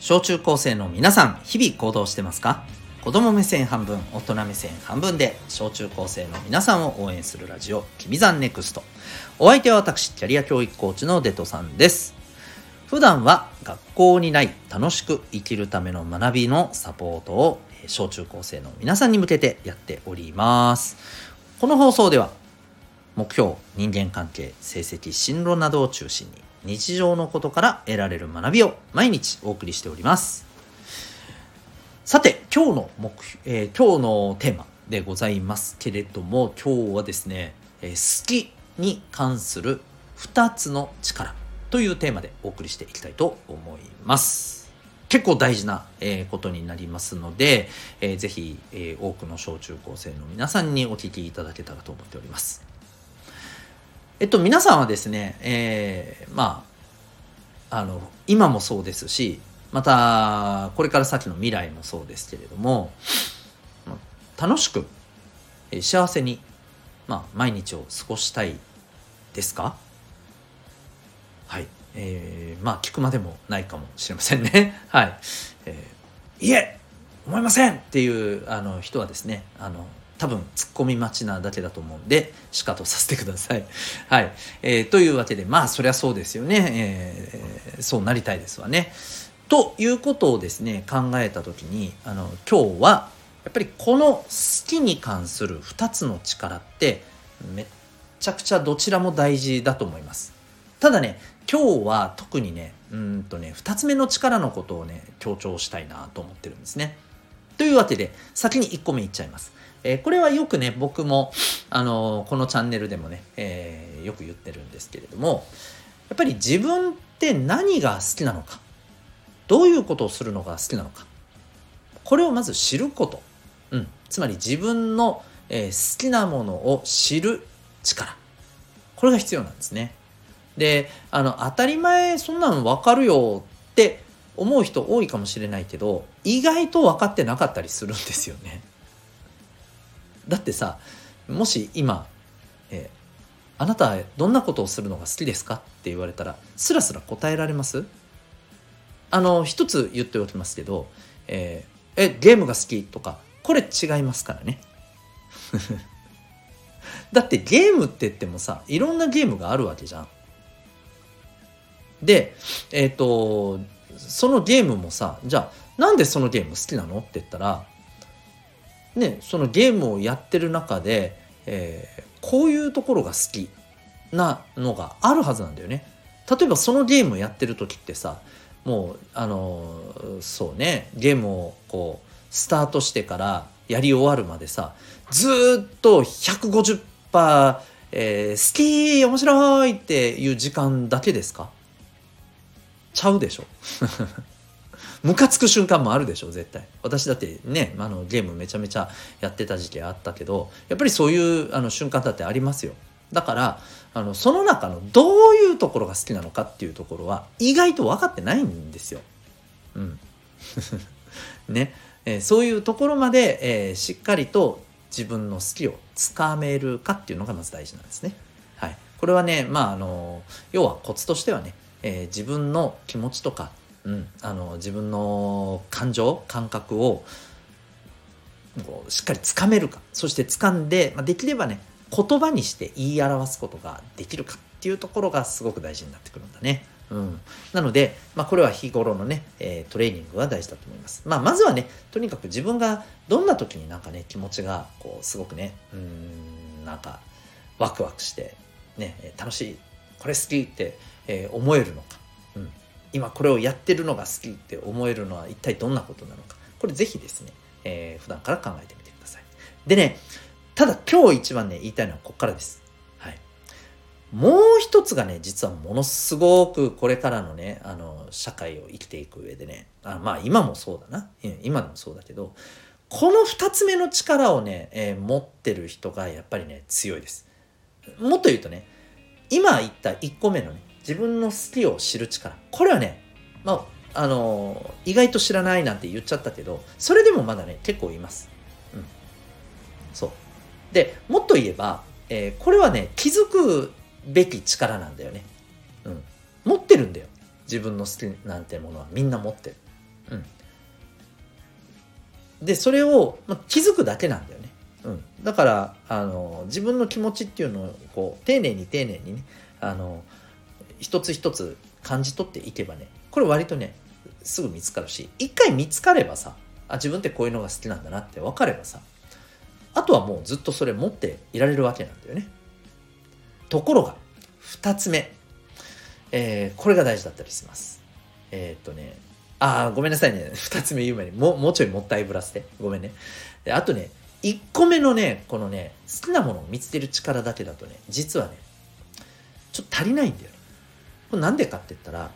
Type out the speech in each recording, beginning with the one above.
小中高生の皆さん、日々行動してますか？子供目線半分、大人目線半分で、小中高生の皆さんを応援するラジオ、きびざんネクスト。お相手は私、キャリア教育コーチのデトさんです。普段は学校にない楽しく生きるための学びのサポートを小中高生の皆さんに向けてやっております。この放送では目標、人間関係、成績、進路などを中心に日常のことから得られる学びを毎日お送りしております。さて、今日の目、えー、今日のテーマでございますけれども、今日はですね、えー、好きに関する2つの力というテーマでお送りしていきたいと思います。結構大事な、え、ことになりますので、えー、ぜひ、え、多くの小中高生の皆さんにお聞きいただけたらと思っております。えっと、皆さんはですね、えー、まあ、あの、今もそうですし、また、これから先の未来もそうですけれども、楽しく、幸せに、まあ、毎日を過ごしたいですか？はい。えー、まあ、聞くまでもないかもしれませんね。はい。えー、いえ思いませんっていうあの人はですね、あの、多分ツッコミ待ちなだけだと思うんで、しかとさせてください。はい。えー、というわけで、まあそりゃそうですよね。えー、そうなりたいですわね。ということをですね、考えた時に、あの、今日は、やっぱりこの好きに関する2つの力って、めっちゃくちゃどちらも大事だと思います。ただね、今日は特にね、うんとね、2つ目の力のことをね、強調したいなと思ってるんですね。というわけで、先に1個目いっちゃいます。えー、これはよくね、僕も、あのー、このチャンネルでもね、えー、よく言ってるんですけれども、やっぱり自分って何が好きなのか、どういうことをするのが好きなのか、これをまず知ること。うん。つまり自分の、え、好きなものを知る力。これが必要なんですね。で、あの、当たり前そんなの分かるよって思う人多いかもしれないけど、意外と分かってなかったりするんですよね。だってさもし今、えー、あなたどんなことをするのが好きですか?」って言われたらスラスラ答えられます？あの一つ言っておきますけど「えー、えゲームが好き?」とかこれ違いますからね。だってゲームって言ってもさいろんなゲームがあるわけじゃん。でえっ、ー、とそのゲームもさじゃあなんでそのゲーム好きなの？って言ったらね、そのゲームをやってる中で、えー、こういうところが好きなのがあるはずなんだよね。例えばそのゲームをやってる時ってさもうあの、そうねゲームをこうスタートしてからやり終わるまでさずっと150%、えー、好き面白いっていう時間だけですか？ちゃうでしょ？ムカつく瞬間もあるでしょ絶対。私だってねあのゲームめちゃめちゃやってた時期あったけどやっぱりそういうあの瞬間だってありますよ。だからあのその中のどういうところが好きなのかっていうところは意外と分かってないんですよ。うん、ね、えー、そういうところまで、えー、しっかりと自分の好きをつかめるかっていうのがまず大事なんですね。はい、これはねまああの要はコツとしてはね、えー、自分の気持ちとかうん、あの自分の感情感覚をこうしっかりつかめるかそして掴んで、まあ、できればね言葉にして言い表すことができるかっていうところがすごく大事になってくるんだね。うん、なので、まあ、これは日頃のね、えー、トレーニングは大事だと思います。まあ、まずはね、とにかく自分がどんな時になんかね、気持ちがこうすごくね、うん、なんかワクワクして、ね、楽しい、これ好きって、えー、思えるのか。今これをやってるのが好きって思えるのは一体どんなことなのか。これぜひですね、えー、普段から考えてみてください。でねただ今日一番ね言いたいのはここからです。はい。もう一つがね実はものすごくこれからのねあの社会を生きていく上でねあまあ今もそうだな。今でもそうだけどこの2つ目の力をね、えー、持ってる人がやっぱりね強いです。もっと言うとね今言った1個目のね自分の好きを知る力。これはねまああの意外と知らないなんて言っちゃったけどそれでもまだね結構います。うん、そう。でもっと言えば、えー、これはね気づくべき力なんだよね。うん、持ってるんだよ。自分の好きなんてものは。みんな持ってる。うん。でそれを、まあ、気づくだけなんだよね、うん、だからあの自分の気持ちっていうのをこう丁寧に丁寧にねあの一つ一つ感じ取っていけばねこれ割とねすぐ見つかるし一回見つかればさあ自分ってこういうのが好きなんだなって分かればさあとはもうずっとそれ持っていられるわけなんだよね。ところが2つ目、えー、これが大事だったりします。えー、っとねああごめんなさいね。2つ目言う前にももうちょいもったいぶらせて。ごめんね。であとね1個目のねこのね好きなものを見つける力だけだとね実はねちょっと足りないんだよね。これなんでかって言ったら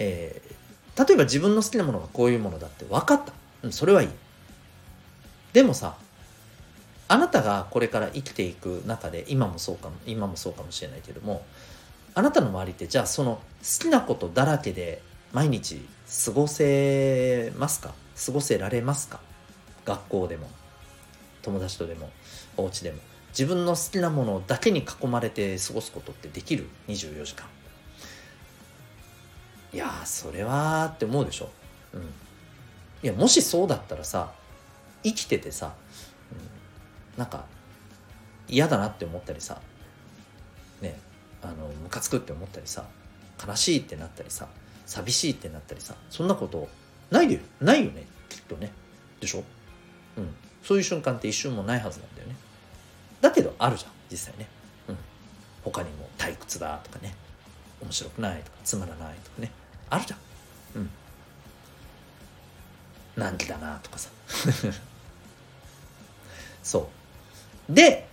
えー、例えば自分の好きなものがこういうものだって分かった。うん、それはいい。でもさ、あなたがこれから生きていく中で、今もそうかも、今もそうかもしれないけども、あなたの周りってじゃあその好きなことだらけで毎日過ごせますか？過ごせられますか？学校でも、友達とでも、お家でも。自分の好きなものだけに囲まれて過ごすことってできる？24時間。いやそれはって思うでしょ、うん、いやもしそうだったらさ生きててさ、うん、なんか嫌だなって思ったりさねあのムカつくって思ったりさ悲しいってなったりさ寂しいってなったりさそんなことないよ。ないよね。きっとね。でしょ？うん。そういう瞬間って一瞬もないはずなんだよね。だけどあるじゃん実際ね。うん。他にも退屈だとかね。面白くないとかつまらないとかね。あるじゃん。うん。難儀だなとかさ。そう。で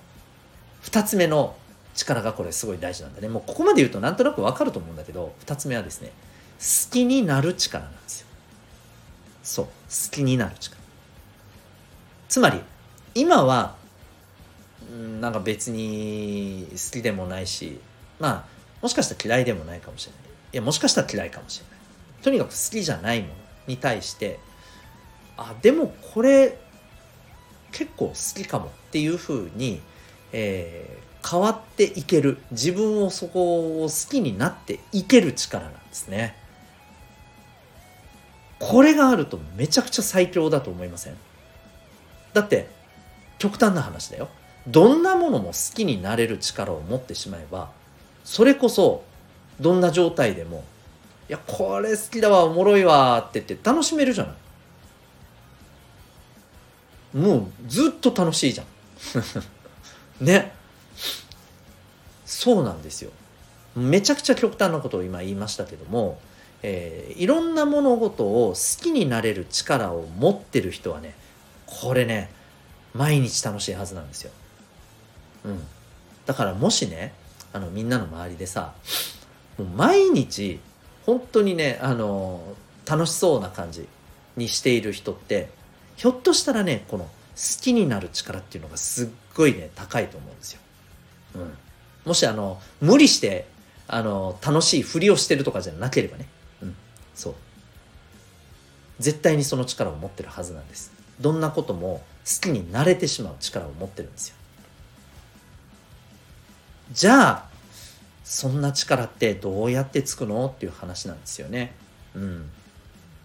2つ目の力がこれすごい大事なんだね。もうここまで言うとなんとなくわかると思うんだけど2つ目はですね好きになる力なんですよ。そう。好きになる力。つまり今はなんか別に好きでもないしまあもしかしたら嫌いでもないかもしれない。いや、もしかしたら嫌いかもしれない。とにかく好きじゃないものに対して、あ、でもこれ結構好きかもっていうふうに、えー、変わっていける。自分をそこを好きになっていける力なんですね。これがあるとめちゃくちゃ最強だと思いません？だって極端な話だよどんなものも好きになれる力を持ってしまえばそれこそどんな状態でもいやこれ好きだわおもろいわって言って楽しめるじゃない。もうずっと楽しいじゃん。ね。そうなんですよ。めちゃくちゃ極端なことを今言いましたけども、えー、いろんな物事を好きになれる力を持ってる人はねこれね毎日楽しいはずなんですよ。うん、だからもしねあのみんなの周りでさもう毎日本当にねあの楽しそうな感じにしている人ってひょっとしたらねこの好きになる力っていうのがすっごいね高いと思うんですよ。うん、もしあの無理してあの楽しいふりをしてるとかじゃなければね、うん、そう。絶対にその力を持ってるはずなんです。どんなことも好きになれてしまう力を持ってるんですよ。じゃあそんな力ってどうやってつくの？っていう話なんですよね。うん、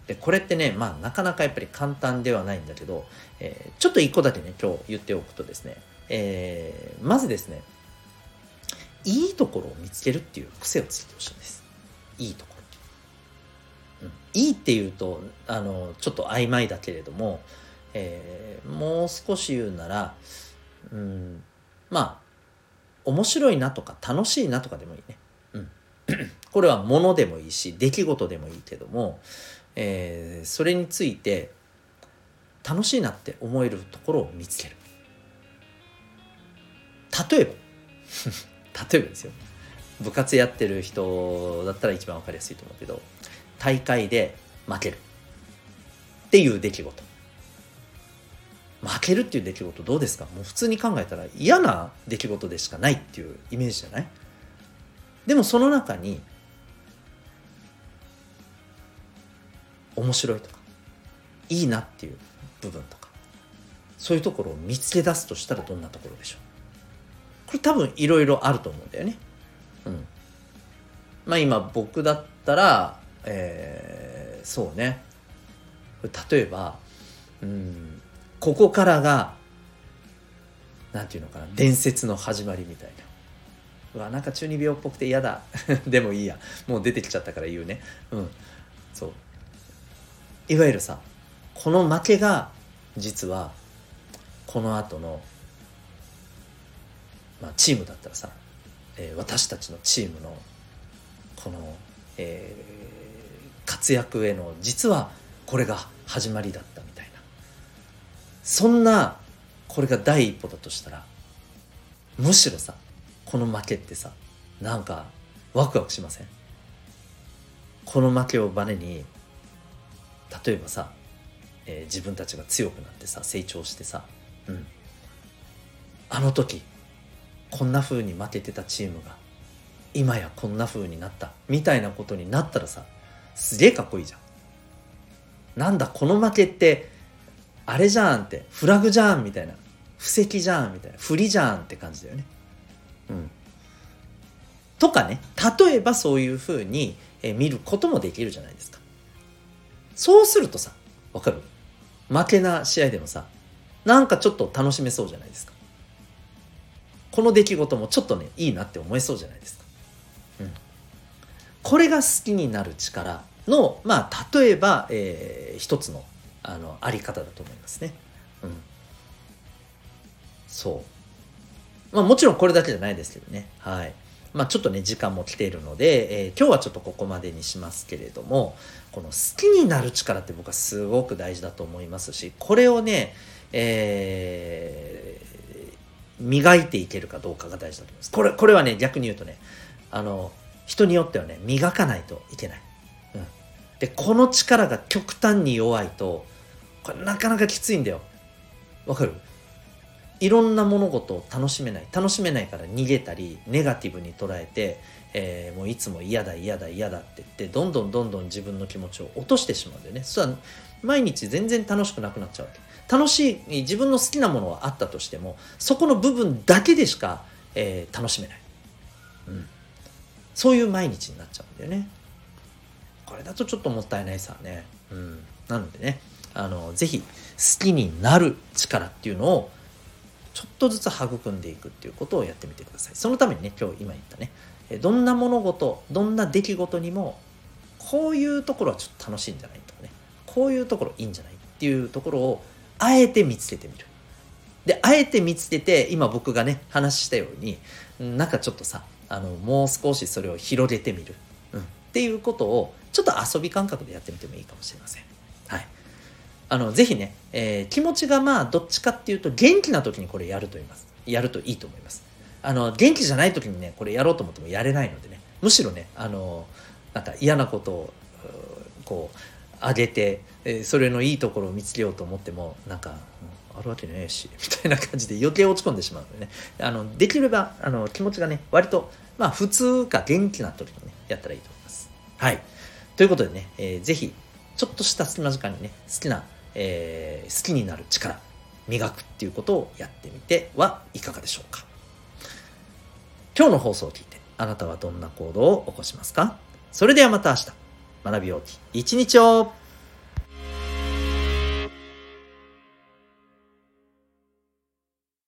でこれってねまあなかなかやっぱり簡単ではないんだけど、えー、ちょっと一個だけね今日言っておくとですね、えー、まずですねいいところを見つけるっていう癖をついてほしいんです。いいところ。うん、いいっていうとあのちょっと曖昧だけれども、えー、もう少し言うなら、うん、まあ面白いなとか楽しいなとかでもいいね。うん。これはものでもいいし、出来事でもいいけども、えー、それについて楽しいなって思えるところを見つける。例えば、例えばですよ。部活やってる人だったら一番わかりやすいと思うけど、大会で負けるっていう出来事。負けるっていう出来事どうですか？もう普通に考えたら嫌な出来事でしかないっていうイメージじゃない？でもその中に面白いとかいいなっていう部分とかそういうところを見つけ出すとしたらどんなところでしょう？これ多分いろいろあると思うんだよね。うん。まあ今僕だったら、えー、そうね。例えば、うんここからがなんていうのかな伝説の始まりみたいな。うわなんか中二病っぽくて嫌だ。でもいいや。もう出てきちゃったから言うね。うん。そう。いわゆるさこの負けが実はこの後のまあチームだったらさ、えー、私たちのチームのこの、えー、活躍への実はこれが始まりだった。そんなこれが第一歩だとしたらむしろさこの負けってさなんかワクワクしません？この負けをバネに例えばさ、えー、自分たちが強くなってさ成長してさ、うん、あの時こんな風に負けてたチームが今やこんな風になったみたいなことになったらさすげえかっこいいじゃん。なんだこの負けってあれじゃんってフラグじゃんみたいな布石じゃんみたいな振りじゃんって感じだよね。うん、とかね例えばそういうふうに、え見ることもできるじゃないですか。そうするとさわかる？負けな試合でもさなんかちょっと楽しめそうじゃないですか。この出来事もちょっとねいいなって思えそうじゃないですか。うん、これが好きになる力のまあ例えば、えー、一つのあのあり方だと思いますね。うん、そう。まあもちろんこれだけじゃないですけどね。はい。まあちょっとね時間も来ているので、えー、今日はちょっとここまでにしますけれどもこの好きになる力って僕はすごく大事だと思いますしこれをねえー、磨いていけるかどうかが大事だと思います。これこれはね逆に言うとねあの人によってはね磨かないといけない、うん、でこの力が極端に弱いとこれなかなかきついんだよ。わかる？いろんな物事を楽しめない。楽しめないから逃げたりネガティブに捉えて、えー、もういつも嫌だ嫌だ嫌だって言ってどんどんどんどん自分の気持ちを落としてしまうんだよね。そしたら毎日全然楽しくなくなっちゃうわけ。楽しい自分の好きなものはあったとしてもそこの部分だけでしか、えー、楽しめない、うん、そういう毎日になっちゃうんだよね。これだとちょっともったいないさね、うん、なのでねあのぜひ好きになる力っていうのをちょっとずつ育んでいくっていうことをやってみてください。そのためにね、今日今言ったね、どんな物事、どんな出来事にも、こういうところはちょっと楽しいんじゃないとかね、こういうところいいんじゃないっていうところを、あえて見つけてみる。で、あえて見つけて、今僕がね、話したように、なんかちょっとさ、あの、もう少しそれを広げてみる。うん。っていうことを、ちょっと遊び感覚でやってみてもいいかもしれません。はい。あの、ぜひね、えー、気持ちがまあ、どっちかっていうと、元気な時にこれやると言います。やるといいと思います。あの、元気じゃない時にね、これやろうと思ってもやれないのでね、むしろね、あの、なんか嫌なことを、こう、あげて、えー、それのいいところを見つけようと思っても、なんか、あるわけねえし、みたいな感じで余計落ち込んでしまうのでね、あの、できれば、あの、気持ちがね、割と、まあ、普通か元気な時にね、やったらいいと思います。はい。ということでね、えー、ぜひ、ちょっとした隙間時間にね、好きなえー、好きになる力磨くっていうことをやってみてはいかがでしょうか。今日の放送を聞いてあなたはどんな行動を起こしますか？それではまた明日。学びようき一日を。